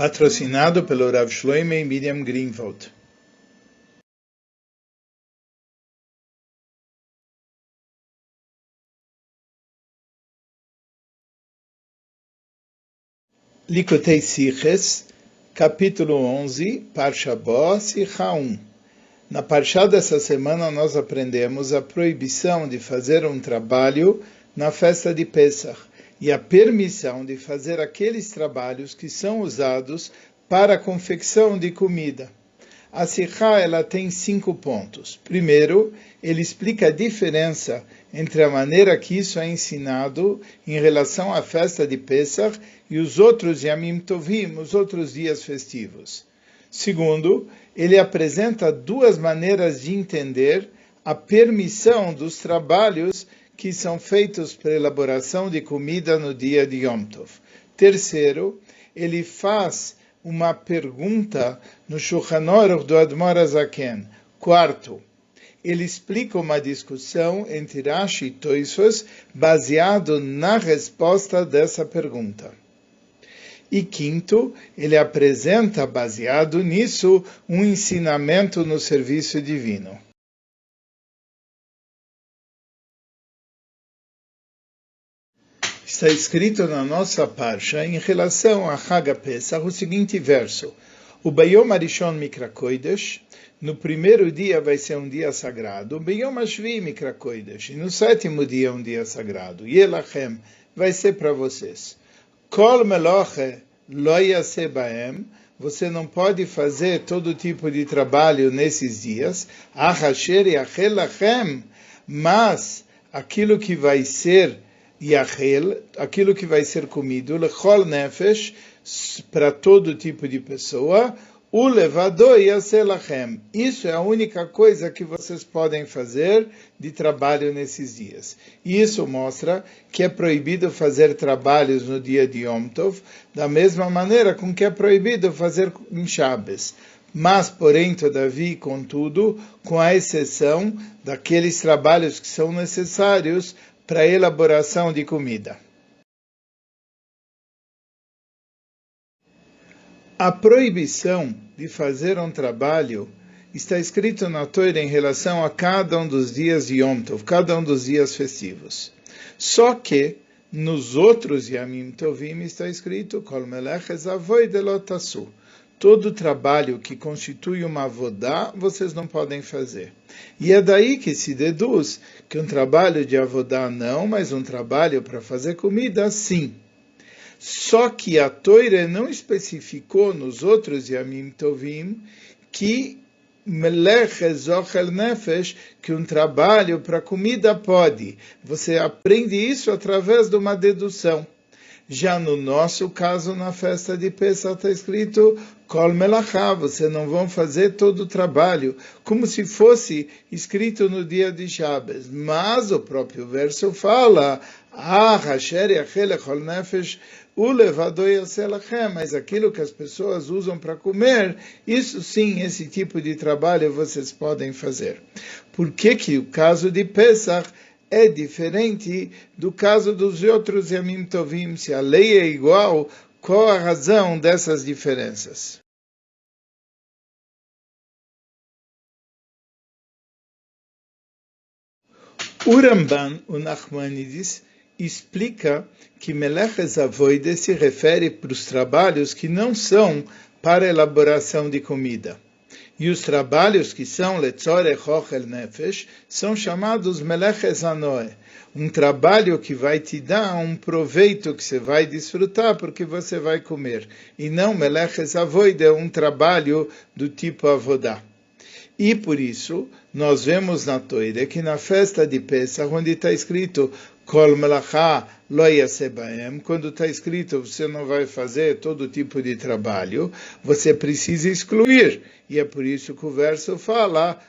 patrocinado pelo Rav Shloime e Miriam Greenwald. Likotei Siches, capítulo 11, Parsha Bo, Sicha 1. Na Parsha dessa semana nós aprendemos a proibição de fazer um trabalho na festa de Pesach e a permissão de fazer aqueles trabalhos que são usados para a confecção de comida. A Sikha ela tem cinco pontos. Primeiro, ele explica a diferença entre a maneira que isso é ensinado em relação à festa de Pesach e os outros Yamim Tovim, os outros dias festivos. Segundo, ele apresenta duas maneiras de entender a permissão dos trabalhos que são feitos para elaboração de comida no dia de Yom Tov. Terceiro, ele faz uma pergunta no Shulchan Aruch do Admor Azaken. Quarto, ele explica uma discussão entre Rashi e Toisvos baseado na resposta dessa pergunta. E quinto, ele apresenta, baseado nisso, um ensinamento no serviço divino. Está escrito na nossa parsha em relação a Haga Pesach o seguinte verso: O Bayom Arishon Mikra no primeiro dia vai ser um dia sagrado, o Bayom Ashvi Mikra e no sétimo dia um dia sagrado, Yelachem, vai ser para vocês. Kol Meloche Lo Baem, você não pode fazer todo tipo de trabalho nesses dias, Ahasher Yachelachem, mas aquilo que vai ser yachel, aquilo que vai ser comido, lechol nefesh, para todo tipo de pessoa, o levado yaselachem. Isso é a única coisa que vocês podem fazer de trabalho nesses dias. E isso mostra que é proibido fazer trabalhos no dia de Yom Tov, da mesma maneira com que é proibido fazer em Shabbos mas, porém, todavia, contudo, com a exceção daqueles trabalhos que são necessários para elaboração de comida. A proibição de fazer um trabalho está escrito na Torá em relação a cada um dos dias de Yom Tov, cada um dos dias festivos. Só que nos outros Yamim Tovim está escrito Kol todo trabalho que constitui uma avodá, vocês não podem fazer. E é daí que se deduz que um trabalho de avodá não, mas um trabalho para fazer comida, sim. Só que a Toire não especificou nos outros Yamim Tovim que Melech Ezochel Nefesh, que um trabalho para comida pode. Você aprende isso através de uma dedução. Já no nosso caso, na festa de Pesach, está escrito Kol Melachá, você não vão fazer todo o trabalho, como se fosse escrito no dia de Shabbos. Mas o próprio verso fala, Ah, Hasher Yachel Kol Nefesh, mas aquilo que as pessoas usam para comer, isso sim, esse tipo de trabalho vocês podem fazer. Por que que o caso de Pesach é diferente do caso dos outros Yamim Tovim. Se a lei é igual, qual a razão dessas diferenças? O Ramban, o Nachmanides, explica que Meleches Avoide se refere para os trabalhos que não são para elaboração de comida. E os trabalhos que são Letzore Chochel Nefesh são chamados Meleches Anoe, um trabalho que vai te dar um proveito que você vai desfrutar porque você vai comer. E não Meleches Avoide, um trabalho do tipo Avodá. E por isso, nós vemos na Toire que na festa de Pesach, onde está escrito Kol Melachá Lo Yasebaem, quando está escrito você não vai fazer todo tipo de trabalho, você precisa excluir. E é por isso que o verso fala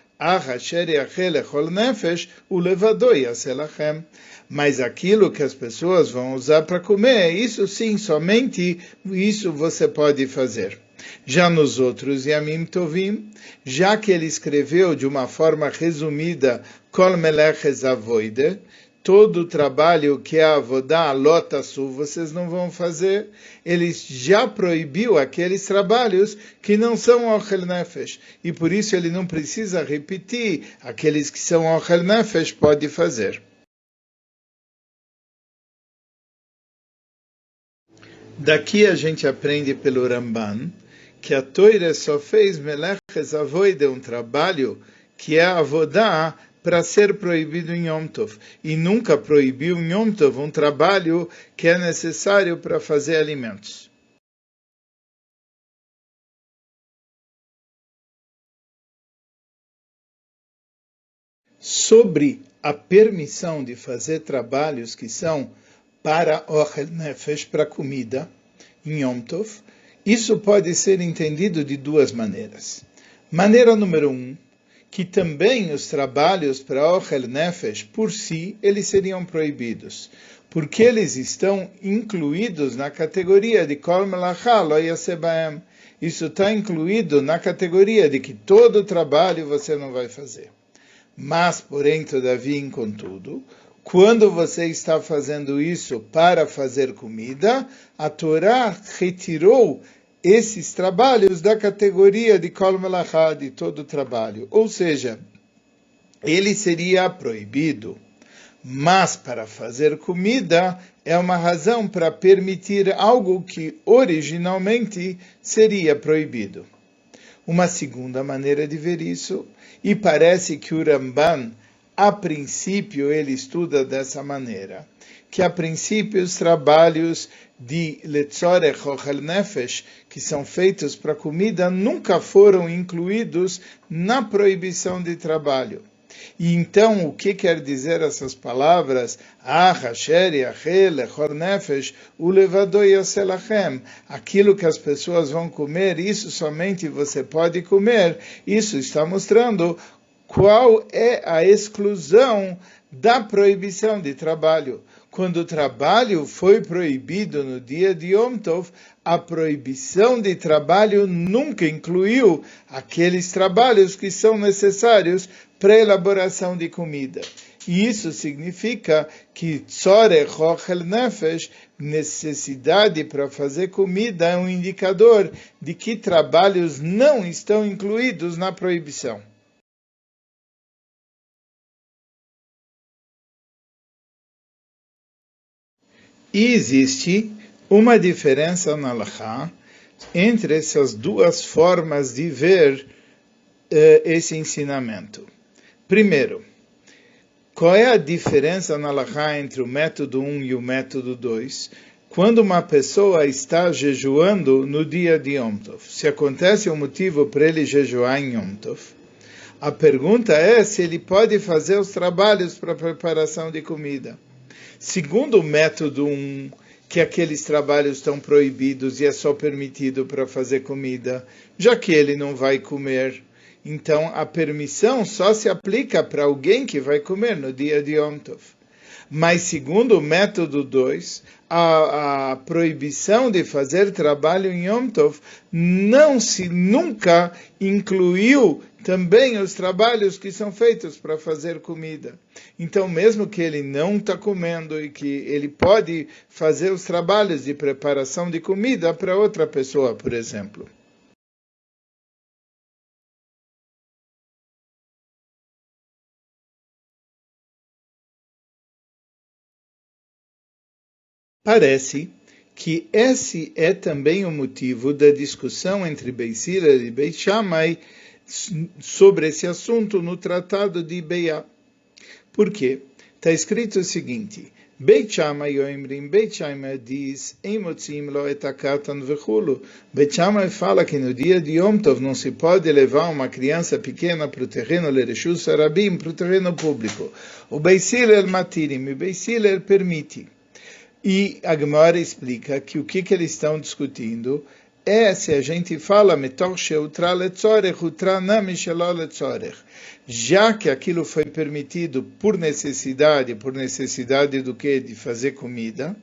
mas aquilo que as pessoas vão usar para comer, isso sim, somente isso você pode fazer. Já nos outros Yamim Tovim, já que ele escreveu de uma forma resumida Kol Melech Avoide, todo o trabalho que é a Avodá, Lotasu, vocês não vão fazer. Ele já proibiu aqueles trabalhos que não são Ochel Nefesh. E por isso ele não precisa repetir. Aqueles que são Ochel Nefesh pode fazer. Daqui a gente aprende pelo Ramban que a Toire só fez Meleches Avoide, um trabalho que é Avodá, para ser proibido em Yom Tov. E nunca proibiu em Yom Tov um trabalho que é necessário para fazer alimentos. Sobre a permissão de fazer trabalhos que são para Ochel Nefesh, para comida, em Yom Tov, isso pode ser entendido de duas maneiras. Maneira número um, que também os trabalhos para Ochel Nefesh, por si, eles seriam proibidos, porque eles estão incluídos na categoria de Kol Melachá Lo. Isso está incluído na categoria de que todo trabalho você não vai fazer. Mas, porém, todavia, contudo, quando você está fazendo isso para fazer comida, a Torá retirou esses trabalhos da categoria de Kol Melachá, de todo trabalho. Ou seja, ele seria proibido. Mas para fazer comida é uma razão para permitir algo que originalmente seria proibido. Uma segunda maneira de ver isso, e parece que o Ramban, a princípio, ele estuda dessa maneira, que a princípio os trabalhos de Letzorech Ochel Nefesh, que são feitos para comida, nunca foram incluídos na proibição de trabalho. E então, o que quer dizer essas palavras? Ah, Hasher, Yachel, Echor Nefesh, Ulevado Yaselachem. Aquilo que as pessoas vão comer, isso somente você pode comer. Isso está mostrando qual é a exclusão da proibição de trabalho. Quando o trabalho foi proibido no dia de Yom Tov, a proibição de trabalho nunca incluiu aqueles trabalhos que são necessários para a elaboração de comida. E isso significa que Tzore Chochel Nefesh, necessidade para fazer comida, é um indicador de que trabalhos não estão incluídos na proibição. E existe uma diferença na Laha entre essas duas formas de ver uh, esse ensinamento. Primeiro, qual é a diferença na Laha entre o método 1 e o método 2? Quando uma pessoa está jejuando no dia de Yom Tov, se acontece um motivo para ele jejuar em Yom Tov, a pergunta é se ele pode fazer os trabalhos para preparação de comida. Segundo o método 1, que aqueles trabalhos estão proibidos e é só permitido para fazer comida, já que ele não vai comer. Então a permissão só se aplica para alguém que vai comer no dia de Yom Tov. Mas segundo o método 2, a, a, proibição de fazer trabalho em Yom Tov não se nunca incluiu também os trabalhos que são feitos para fazer comida. Então, mesmo que ele não está comendo e que ele pode fazer os trabalhos de preparação de comida para outra pessoa, por exemplo. Parece que esse é também o motivo da discussão entre Beisila e Beishamai sobre esse assunto no Tratado de Beia. Por quê? Está escrito o seguinte: Beit Shammai Yoimrim, Beit Shammai diz, Emotzim lo etakatan vechulu. Beit Shammai fala que no dia de Yom Tov não se pode levar uma criança pequena para o terreno Lereshus Sarabim, para o terreno público. O Beisiler Matirim, o Beisiler permite. E a Gemara explica que o que, que eles estão discutindo é se a gente fala já que aquilo foi permitido por necessidade, por necessidade do que? De fazer comida,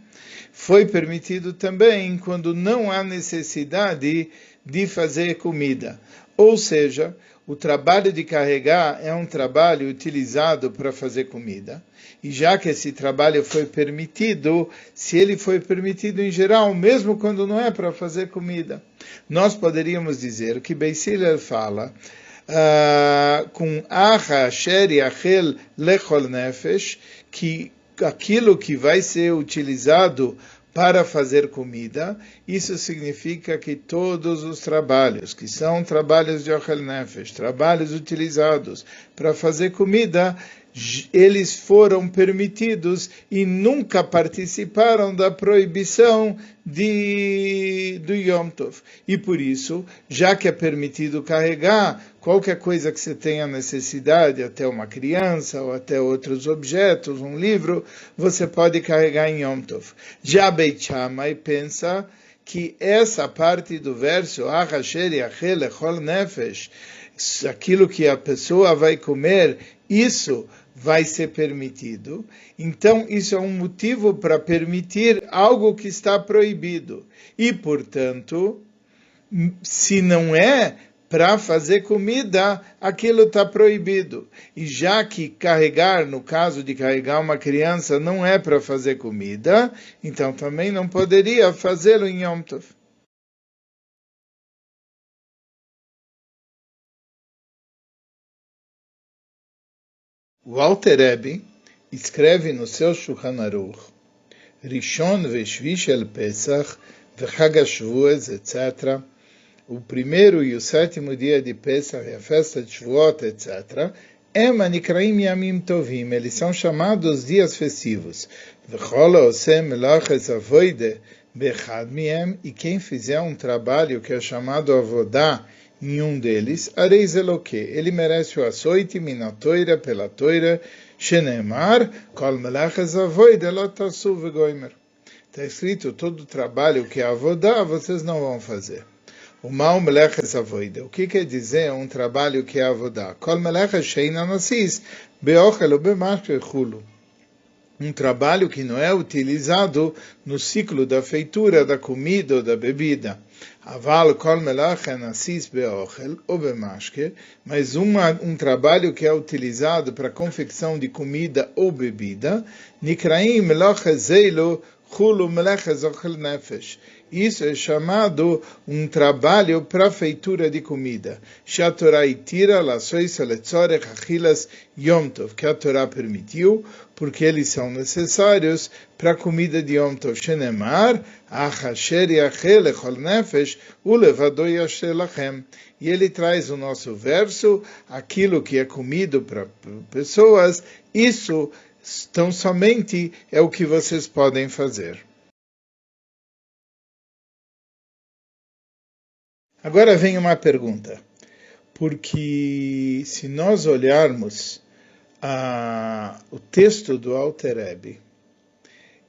foi permitido também quando não há necessidade de fazer comida. Ou seja, o trabalho de carregar é um trabalho utilizado para fazer comida. E já que esse trabalho foi permitido, se ele foi permitido em geral, mesmo quando não é para fazer comida, nós poderíamos dizer que Beisiler fala uh, com Acha Sheri Achel Lechol Nefesh, que aquilo que vai ser utilizado para fazer comida, isso significa que todos os trabalhos, que são trabalhos de Ochel Nefesh, trabalhos utilizados para fazer comida, eles foram permitidos e nunca participaram da proibição de, do Yom Tov. E por isso, já que é permitido carregar qualquer coisa que você tenha necessidade, até uma criança ou até outros objetos, um livro, você pode carregar em Yom Tov. Já Beit Shammai pensa que essa parte do verso, nefesh, aquilo que a pessoa vai comer, isso vai ser permitido. Então, isso é um motivo para permitir algo que está proibido. E, portanto, se não é para fazer comida, aquilo está proibido. E já que carregar, no caso de carregar uma criança, não é para fazer comida, então também não poderia fazê-lo em Yom Tov. O Alter escreve no seu Shulchan Aruch, Rishon el Pesach, vechag etc., o primeiro e o sétimo dia de Pesach e a festa de Shavuot, etc., Ema Nikraim Yamim Tovim, eles são chamados dias festivos. V'chola osem melachas avoide bechad miem, e quem fizer um trabalho que é chamado avodá, em um deles, areis eloque, ele merece o açoite, minatoira, pela toira, shenemar, kol melachas avoide, lotasu vegoimer. Está escrito, todo trabalho que é avodá, vocês não vão fazer. O mal meleches avoida. O que quer dizer um trabalho que é avodá? Kol meleches sheina nasis, beochel ou bemashke chulo um trabalho que não é utilizado no ciclo da feitura da comida ou da bebida. Aval kol melach nasis beochel ou bemashke, mas uma, um trabalho que é utilizado para confecção de comida ou bebida, nikraim melach zeilu ochel nefesh isso é chamado um trabalho para feitura de comida. Que a Torá permitiu, porque eles são necessários para a comida de Yom Tov. Shenemar, e ele traz o nosso verso, aquilo que é comido para pessoas, isso tão somente é o que vocês podem fazer. Agora vem uma pergunta, porque se nós olharmos a, o texto do Alter Rebbe,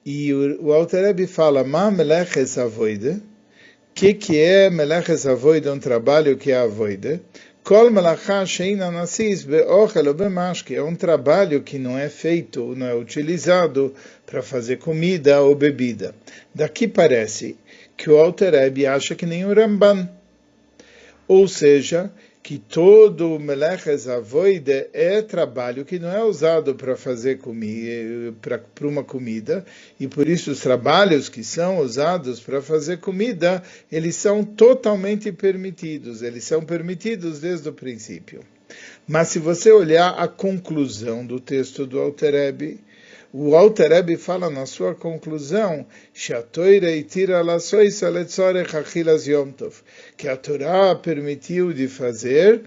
e o, o Alter Rebbe fala, Ma meleches avoide, o que, que é meleches avoide, um trabalho que é avoide? Sheina nasis be'mashke, é um trabalho que não é feito, não é utilizado para fazer comida ou bebida. Daqui parece que o Alter Rebbe acha que nem o Ramban, ou seja, que todo meleches avoide é trabalho que não é usado para fazer comida, para uma comida, e por isso os trabalhos que são usados para fazer comida, eles são totalmente permitidos, eles são permitidos desde o princípio. Mas se você olhar a conclusão do texto do Alterebe, o Alter Rebbe fala na sua conclusão que a Torá permitiu de fazer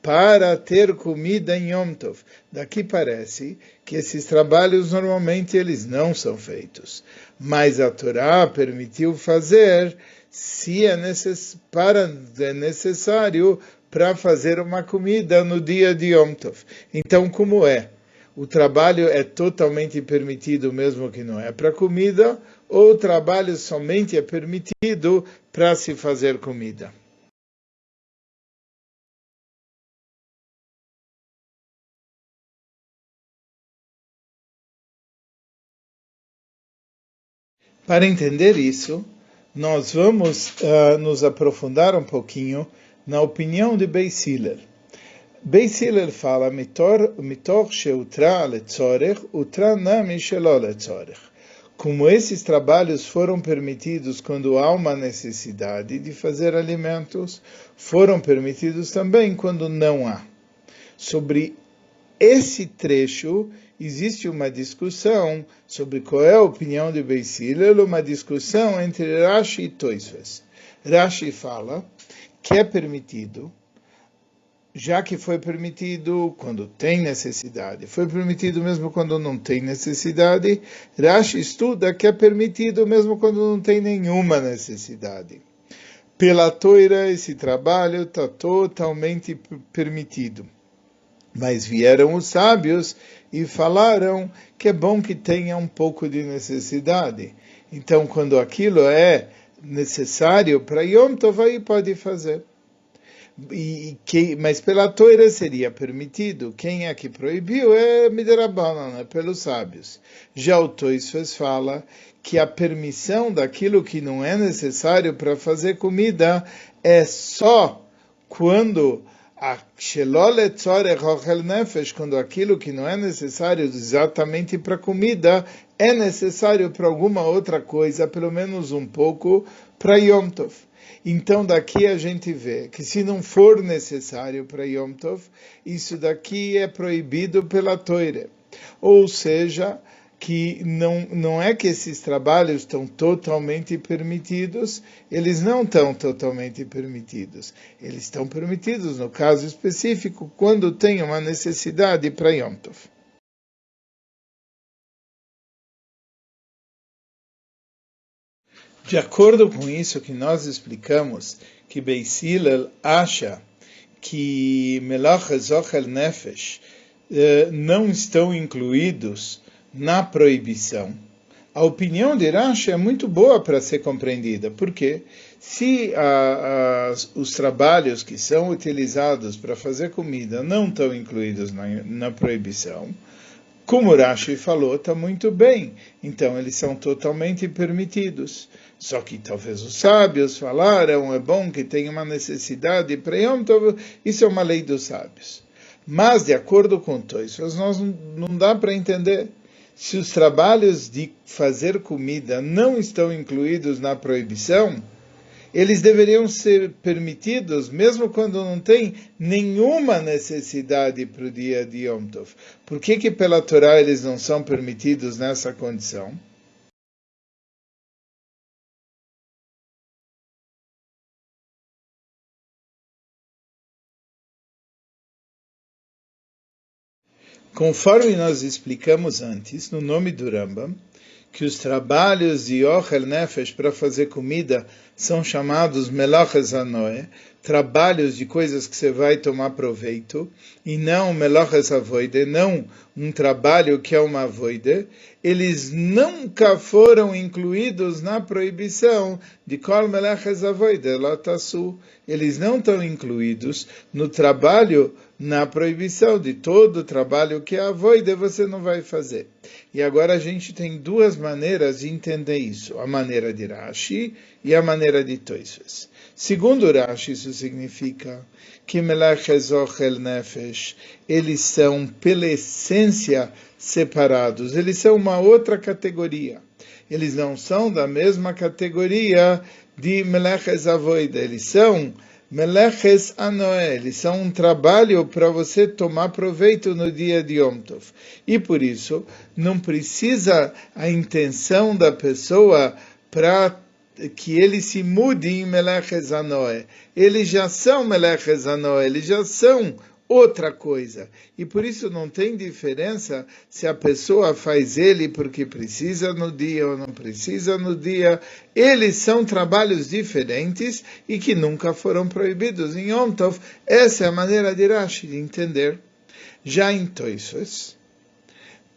para ter comida em Yom Tov. Daqui parece que esses trabalhos normalmente eles não são feitos, mas a Torá permitiu fazer se é, necess... para... é necessário para fazer uma comida no dia de Yom Tov. Então, como é? O trabalho é totalmente permitido mesmo que não é para comida, ou o trabalho somente é permitido para se fazer comida. Para entender isso, nós vamos uh, nos aprofundar um pouquinho na opinião de Beisiller. Beis Hillel fala, mitor utra. Como esses trabalhos foram permitidos quando há uma necessidade de fazer alimentos, foram permitidos também quando não há. Sobre esse trecho existe uma discussão sobre qual é a opinião de Beis Hillel, uma discussão entre Rashi e Toisves. Rashi fala que é permitido já que foi permitido quando tem necessidade, foi permitido mesmo quando não tem necessidade, Rashi estuda que é permitido mesmo quando não tem nenhuma necessidade. Pela toira, esse trabalho está totalmente permitido. Mas vieram os sábios e falaram que é bom que tenha um pouco de necessidade. Então, quando aquilo é necessário para Yom Tov, aí pode fazer e que, mas pela Torá seria permitido. Quem é que proibiu é Midrabanan, é pelos sábios. Já o Toisfes fala que a permissão daquilo que não é necessário para fazer comida é só quando quando aquilo que não é necessário exatamente para comida é necessário para alguma outra coisa, pelo menos um pouco, para Yom Tov. Então daqui a gente vê que se não for necessário para Yom Tov, isso daqui é proibido pela Toire. Ou seja, que não, não é que esses trabalhos estão totalmente permitidos, eles não estão totalmente permitidos. Eles estão permitidos, no caso específico, quando tem uma necessidade para Yom Tov. De acordo com isso que nós explicamos, que Beis Hillel acha que Melach Zochel Nefesh eh, não estão incluídos na proibição. A opinião de Rashi é muito boa para ser compreendida, porque se a, a, os trabalhos que são utilizados para fazer comida não estão incluídos na, na proibição, como Rashi falou, está muito bem. Então, eles são totalmente permitidos. Só que talvez os sábios falaram, é bom que tenha uma necessidade para Yom isso é uma lei dos sábios. Mas, de acordo com Toisvas, nós não dá para entender. Se os trabalhos de fazer comida não estão incluídos na proibição, eles deveriam ser permitidos mesmo quando não tem nenhuma necessidade para o dia de Yom Tov. Por que, que pela Torá eles não são permitidos nessa condição? Conforme nós explicamos antes, no nome do Rambam, que os trabalhos de Ochel Nefesh para fazer comida são chamados Melachas Anoe, trabalhos de coisas que você vai tomar proveito, e não Melachas Avoide, não um trabalho que é uma avoide, eles nunca foram incluídos na proibição de Kol Melachas Avoide, Lotasu. Eles não estão incluídos no trabalho na proibição de todo trabalho que é avoide você não vai fazer. E agora a gente tem duas maneiras de entender isso, a maneira de Rashi e a maneira de Toisves. Segundo Rashi, isso significa que Melachezochel Nefesh, eles são pela essência separados, eles são uma outra categoria. Eles não são da mesma categoria de Meleches Avoida, eles são Meleches Anoel, eles são um trabalho para você tomar proveito no dia de Yom Tov. E por isso, não precisa a intenção da pessoa para que ele se mude em Meleches Anoel. Eles já são Meleches Anoel, eles já são outra coisa. E por isso não tem diferença se a pessoa faz ele porque precisa no dia ou não precisa no dia. Eles são trabalhos diferentes e que nunca foram proibidos em Yom Tov. Essa é a maneira de Rashi de entender. Já em Toisos,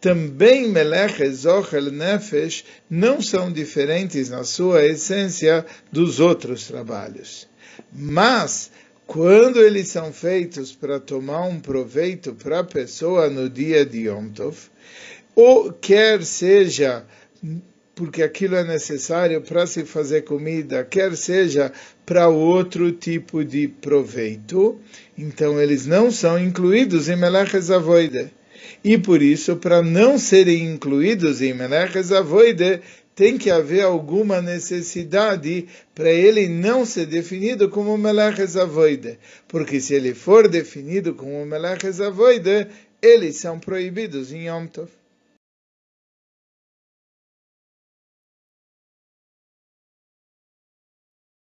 também Melech, Zochel, Nefesh não são diferentes na sua essência dos outros trabalhos. Mas quando eles são feitos para tomar um proveito para a pessoa no dia de Yom Tov, ou quer seja porque aquilo é necessário para se fazer comida, quer seja para outro tipo de proveito, então eles não são incluídos em Meleches Avoide. E por isso, para não serem incluídos em Meleches Avoide, tem que haver alguma necessidade para ele não ser definido como Meleches Avoide. Porque se ele for definido como Meleches Avoide, eles são proibidos em Yom Tov.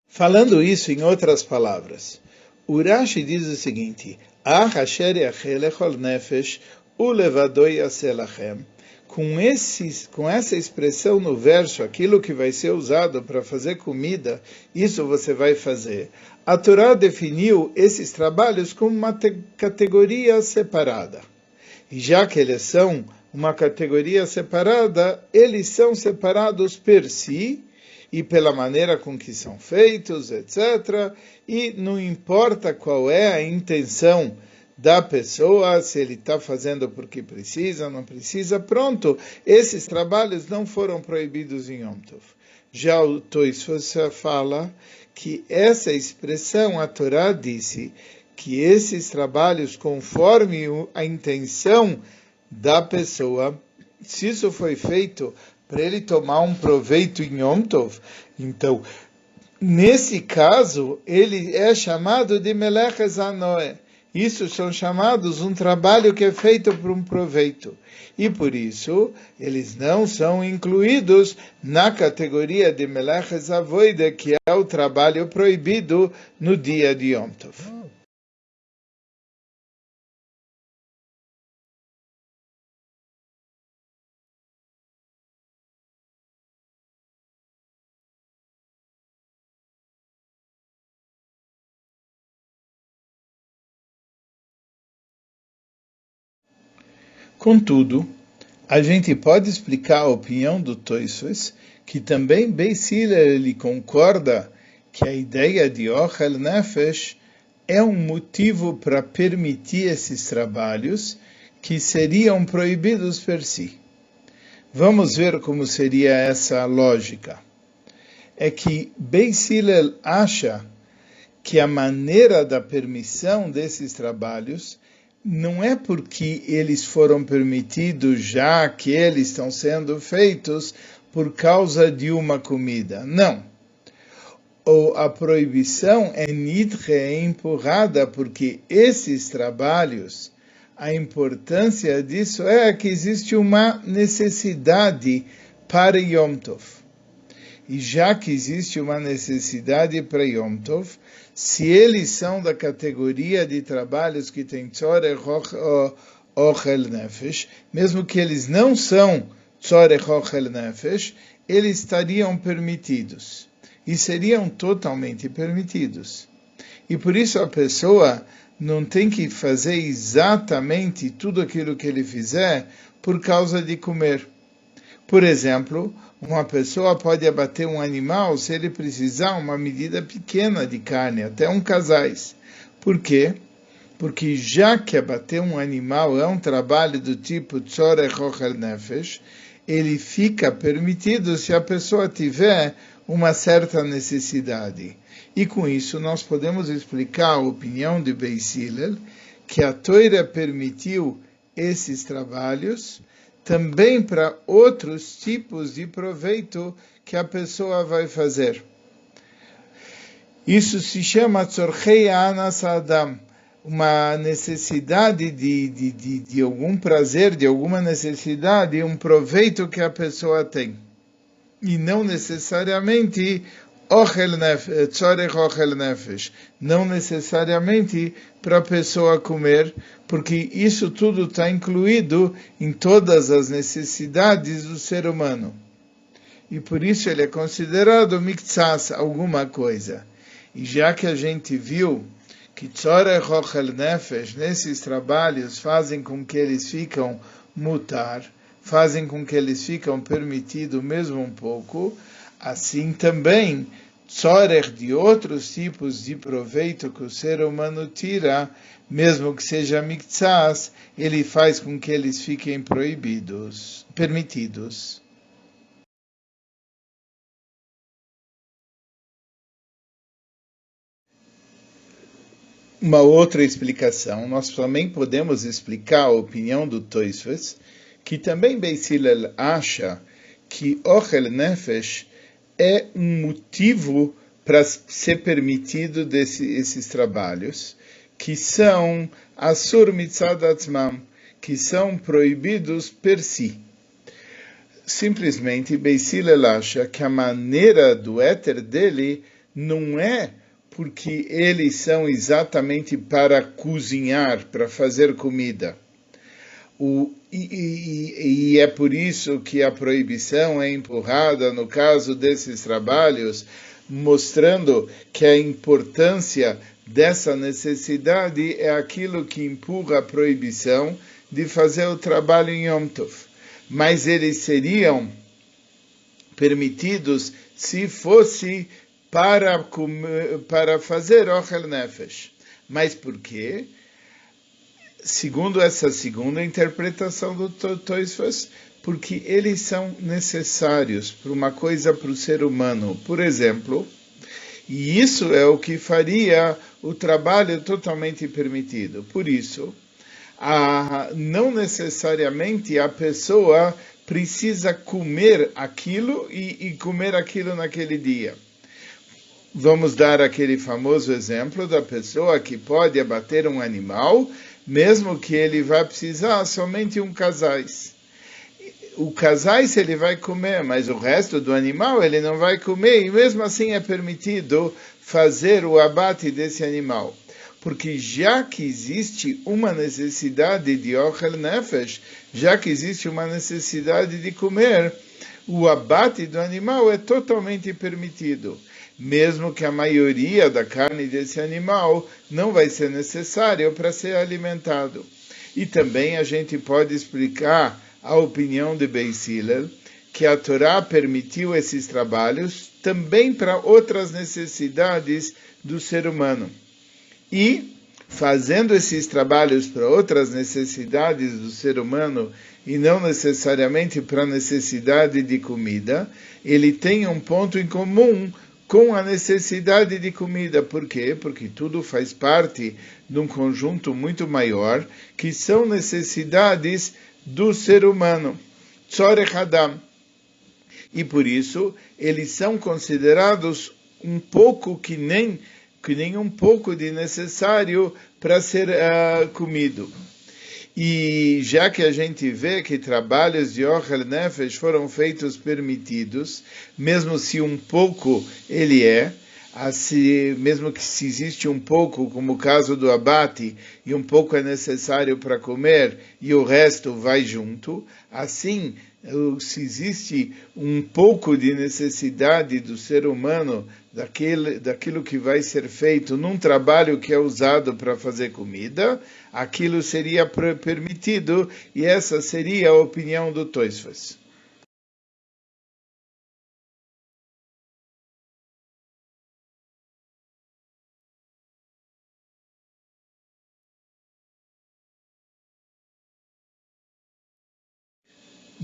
Falando isso em outras palavras, Urashi diz o seguinte: com, esse, com essa expressão no verso, aquilo que vai ser usado para fazer comida, isso você vai fazer. A Torá definiu esses trabalhos como uma categoria separada. E já que eles são uma categoria separada, eles são separados per si, e pela maneira com que são feitos, etc. E não importa qual é a intenção da pessoa, se ele está fazendo porque precisa, não precisa, pronto. Esses trabalhos não foram proibidos em Yom Tov. Já o Toisfos fala que essa expressão, a Torá disse que esses trabalhos, conforme a intenção da pessoa, se isso foi feito para ele tomar um proveito em Yom Tov. Então, nesse caso, ele é chamado de Melech Zanoé. Isso são chamados um trabalho que é feito por um proveito. E por isso, eles não são incluídos na categoria de Melech Zavoide, que é o trabalho proibido no dia de Yom Tov. Contudo, a gente pode explicar a opinião do Toisves, que também Beis ele concorda que a ideia de Ochel Nefesh é um motivo para permitir esses trabalhos que seriam proibidos per si. Vamos ver como seria essa lógica. É que Beis acha que a maneira da permissão desses trabalhos não é porque eles foram permitidos já que eles estão sendo feitos por causa de uma comida. Não. Ou a proibição é nidre, é empurrada porque esses trabalhos, a importância disso é que existe uma necessidade para Yom Tov. E já que existe uma necessidade para Yom Tov, se eles são da categoria de trabalhos que tem Tzorech Ochel Nefesh, mesmo que eles não são Tzorech Ochel Nefesh, eles estariam permitidos. E seriam totalmente permitidos. E por isso a pessoa não tem que fazer exatamente tudo aquilo que ele fizer por causa de comer. Por exemplo, uma pessoa pode abater um animal se ele precisar uma medida pequena de carne, até um casais. Por quê? Porque já que abater um animal é um trabalho do tipo Tzorech Ochel Nefesh, ele fica permitido se a pessoa tiver uma certa necessidade. E com isso nós podemos explicar a opinião de Beis Hillel, que a Toira permitiu esses trabalhos também para outros tipos de proveito que a pessoa vai fazer. Isso se chama Tzorchei Anas Adam, uma necessidade de, de, de, de algum prazer, de alguma necessidade, um proveito que a pessoa tem. E não necessariamente não necessariamente para a pessoa comer, porque isso tudo está incluído em todas as necessidades do ser humano. E por isso ele é considerado miktsas, alguma coisa. E já que a gente viu que tzorech ochel nefesh, nesses trabalhos, fazem com que eles ficam mutar, fazem com que eles ficam permitido mesmo um pouco, assim também tzorer de outros tipos de proveito que o ser humano tira, mesmo que seja mitzás, ele faz com que eles fiquem proibidos, permitidos. Uma outra explicação, nós também podemos explicar a opinião do Toisves, que também Beisilel acha que Ochel Nefesh é um motivo para ser permitido desse, esses trabalhos, que são Asur Mitzad Atzmam, que são proibidos per si. Simplesmente, Beisilel acha que a maneira do éter dele não é porque eles são exatamente para cozinhar, para fazer comida. O, e, é por isso que a proibição é empurrada no caso desses trabalhos, mostrando que a importância dessa necessidade é aquilo que empurra a proibição de fazer o trabalho em Yom Tov. Mas eles seriam permitidos se fosse para, para fazer Ochel Nefesh. Mas por quê? Segundo essa segunda interpretação do Toisfas, porque eles são necessários para uma coisa para o ser humano. Por exemplo, e isso é o que faria o trabalho totalmente permitido. Por isso, a, não necessariamente a pessoa precisa comer aquilo e, e comer aquilo naquele dia. Vamos dar aquele famoso exemplo da pessoa que pode abater um animal, mesmo que ele vá precisar somente um casais. O casais ele vai comer, mas o resto do animal ele não vai comer, e mesmo assim é permitido fazer o abate desse animal. Porque já que existe uma necessidade de ochel nefesh, já que existe uma necessidade de comer, o abate do animal é totalmente permitido mesmo que a maioria da carne desse animal não vai ser necessário para ser alimentado. E também a gente pode explicar a opinião de Beis Hillel, que a Torá permitiu esses trabalhos também para outras necessidades do ser humano. E, fazendo esses trabalhos para outras necessidades do ser humano e não necessariamente para a necessidade de comida, ele tem um ponto em comum com a necessidade de comida. Por quê? Porque tudo faz parte de um conjunto muito maior, que são necessidades do ser humano. Tzorech. E por isso, eles são considerados um pouco que nem, que nem um pouco de necessário para ser uh, comido. E já que a gente vê que trabalhos de Ochel Nefesh foram feitos permitidos, mesmo se um pouco ele é, assim, mesmo que se existe um pouco, como o caso do abate, e um pouco é necessário para comer e o resto vai junto, assim, se existe um pouco de necessidade do ser humano daquele, daquilo que vai ser feito num trabalho que é usado para fazer comida, aquilo seria permitido e essa seria a opinião do Toisfas.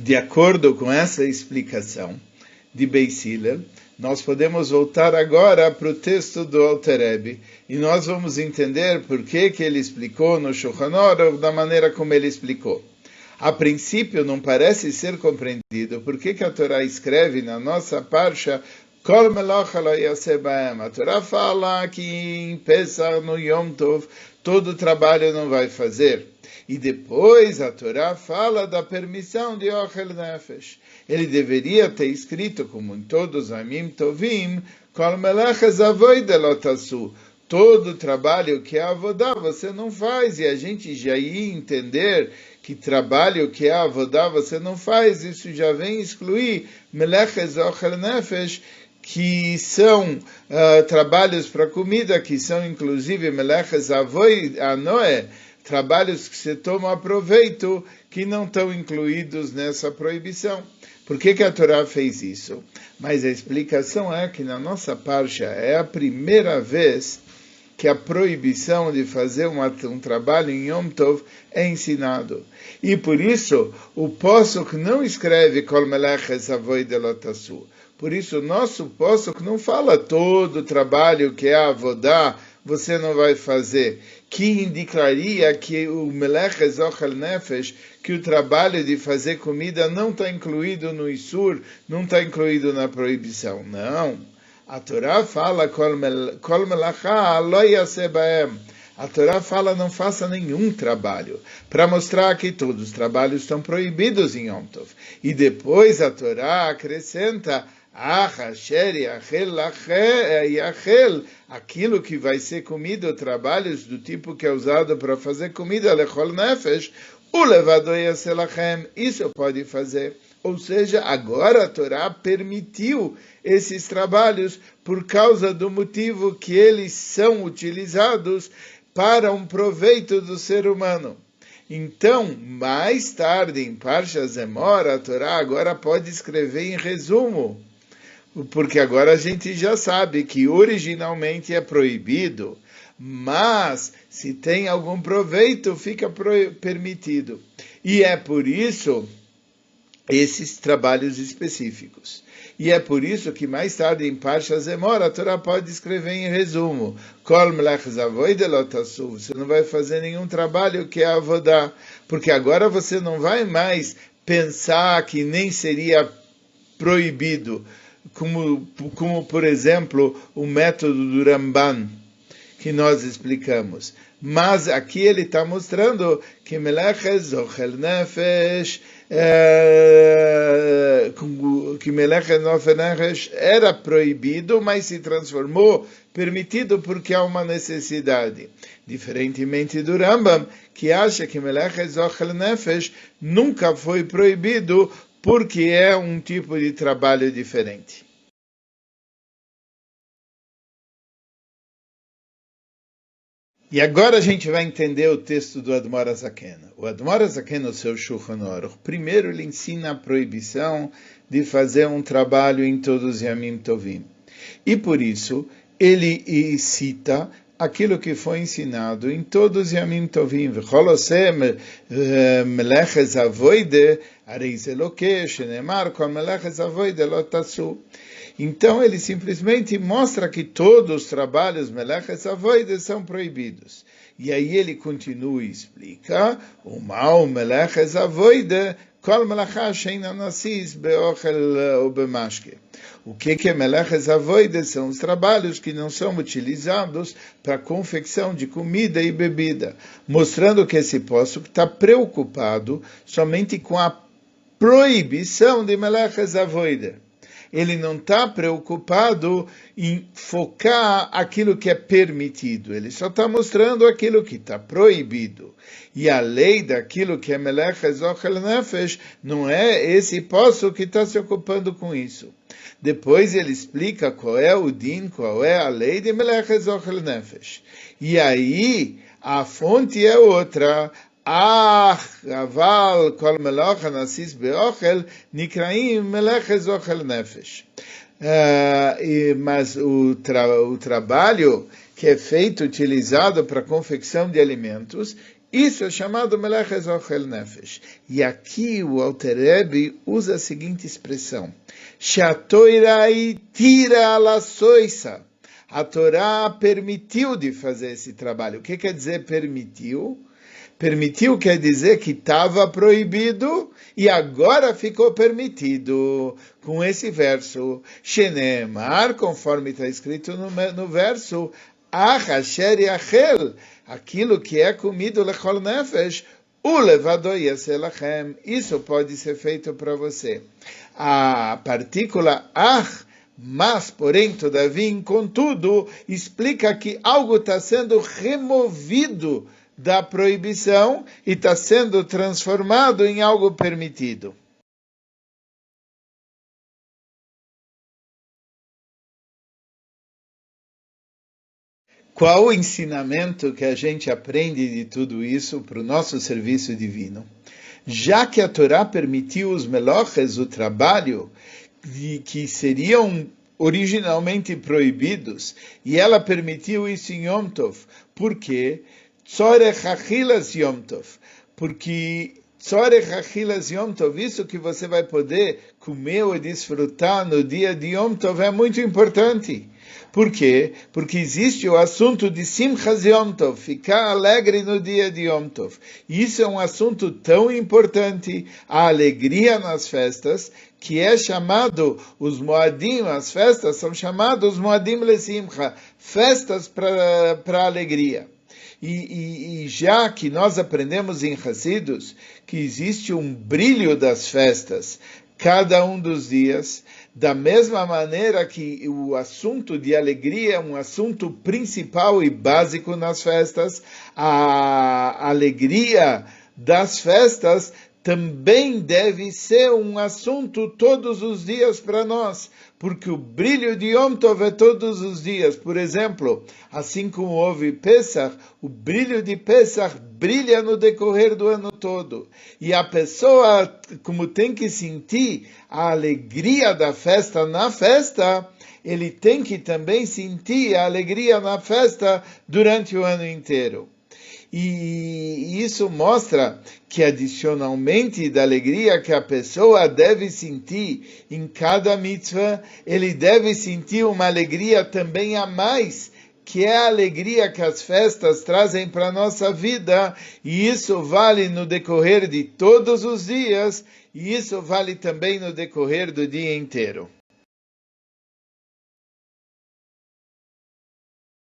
De acordo com essa explicação de Beis Hillel, nós podemos voltar agora para o texto do Altereb e nós vamos entender por que, que ele explicou no Aruch da maneira como ele explicou. A princípio não parece ser compreendido por que, que a Torá escreve na nossa parcha A Torá fala que em no Yom Tov, todo trabalho não vai fazer. E depois a Torá fala da permissão de Ochel Nefesh. Ele deveria ter escrito, como em todos os Amim Tovim. Todo trabalho que é avodá você não faz, e a gente já ia entender que trabalho que é avodá você não faz, isso já vem excluir Melechas Ochel Nefesh, que são uh, trabalhos para comida, que são inclusive Melechas Avoi Anoé, trabalhos que se tomam a proveito, que não estão incluídos nessa proibição. Por que, que a Torá fez isso? Mas a explicação é que na nossa parcha é a primeira vez que a proibição de fazer um trabalho em Yom Tov é ensinado. E por isso, o que não escreve Kol Meleches Avoy Delotasu. Por isso, o nosso que não fala todo o trabalho que é avodá, você não vai fazer, que indicaria que o Melech Ezochel Nefesh, que o trabalho de fazer comida não está incluído no Isur, não está incluído na proibição. Não. A Torá fala, Kol Melacha lo. A Torá fala não faça nenhum trabalho, para mostrar que todos os trabalhos estão proibidos em Yom Tov. E depois a Torá acrescenta aquilo que vai ser comido, trabalhos do tipo que é usado para fazer comida, nefesh, o levado isso pode fazer. Ou seja, agora a Torá permitiu esses trabalhos por causa do motivo que eles são utilizados para um proveito do ser humano. Então, mais tarde, em Parsha Zemor, a Torá agora pode escrever em resumo porque agora a gente já sabe que originalmente é proibido, mas se tem algum proveito, fica permitido. E é por isso esses trabalhos específicos. E é por isso que mais tarde em Parsha Zemora, a Torá pode escrever em resumo, você não vai fazer nenhum trabalho que é avodá, porque agora você não vai mais pensar que nem seria proibido, como, como por exemplo o método do Ramban, que nós explicamos. Mas aqui ele está mostrando que Meleches Zochel Nefesh, é, que Meleches Nefesh era proibido, mas se transformou permitido porque há uma necessidade. Diferentemente do Rambam, que acha que Meleches Zochel Nefesh nunca foi proibido porque é um tipo de trabalho diferente. E agora a gente vai entender o texto do Admor Azakena. O Admor Azakena, no seu Shulchan Aruch, primeiro ele ensina a proibição de fazer um trabalho em todos os Yamim Tovim. E por isso, ele cita aquilo que foi ensinado em todos os Yamim Tovim. V'cholosem eh, meleches avoide, areis eloke, shenemar, kol meleches avoide lotasu. Então ele simplesmente mostra que todos os trabalhos meleches avoides são proibidos. E aí ele continua e explica, o mal meleches avoide, kol melacha sheina nasis beochel ou bemashke. O que é meleches avoides? São os trabalhos que não são utilizados para confecção de comida e bebida, mostrando que esse poço está preocupado somente com a proibição de meleches avoides ele não está preocupado em focar aquilo que é permitido, ele só está mostrando aquilo que está proibido. E a lei daquilo que é Melech Ezochel Nefesh não é esse poço que está se ocupando com isso. Depois ele explica qual é o din, qual é a lei de Melech Ezochel Nefesh. E aí a fonte é outra, אך אבל כל מלאך הנסיס באוכל נקראים מלאכת אוכל נפש. Uh, mas o, tra o trabalho que é feito, utilizado para confecção de alimentos, isso é chamado Melech Ochel Nefesh. E aqui o Altereb usa a seguinte expressão: Shatoirai tira la soisa. A Torá permitiu de fazer esse trabalho. O que quer dizer permitiu? Permitiu quer dizer que estava proibido e agora ficou permitido. Com esse verso, Shenemar, conforme está escrito no, no verso, Achasher Yachel, aquilo que é comido lechol nefesh, o levado yaselachem. Isso pode ser feito para você. A partícula ach, mas, porém, todavia, contudo, explica que algo está sendo removido da proibição e está sendo transformado em algo permitido. Qual o ensinamento que a gente aprende de tudo isso para o nosso serviço divino? Já que a Torá permitiu os meloches, o trabalho, que seriam originalmente proibidos, e ela permitiu isso em Yom Tov, porque Tzorech Achilas Yom Tov, porque Tzorech Achilas Yom Tov, isso que você vai poder comer e desfrutar no dia de Yom Tov é muito importante. Por quê? Porque existe o assunto de Simchas Yom Tov, ficar alegre no dia de Yom Tov. Isso é um assunto tão importante, a alegria nas festas, que é chamado, os Moadim, as festas são chamados Moadim Lesimcha, festas para alegria. E, e, e, já que nós aprendemos em Hasidus que existe um brilho das festas, cada um dos dias, da mesma maneira que o assunto de alegria é um assunto principal e básico nas festas, a alegria das festas também deve ser um assunto todos os dias para nós, porque o brilho de Yom Tov é todos os dias. Por exemplo, assim como houve Pesach, o brilho de Pesach brilha no decorrer do ano todo. E a pessoa, como tem que sentir a alegria da festa na festa, ele tem que também sentir a alegria na festa durante o ano inteiro. E isso mostra que adicionalmente da alegria que a pessoa deve sentir em cada mitzvah, ele deve sentir uma alegria também a mais, que é a alegria que as festas trazem para a nossa vida, e isso vale no decorrer de todos os dias, e isso vale também no decorrer do dia inteiro.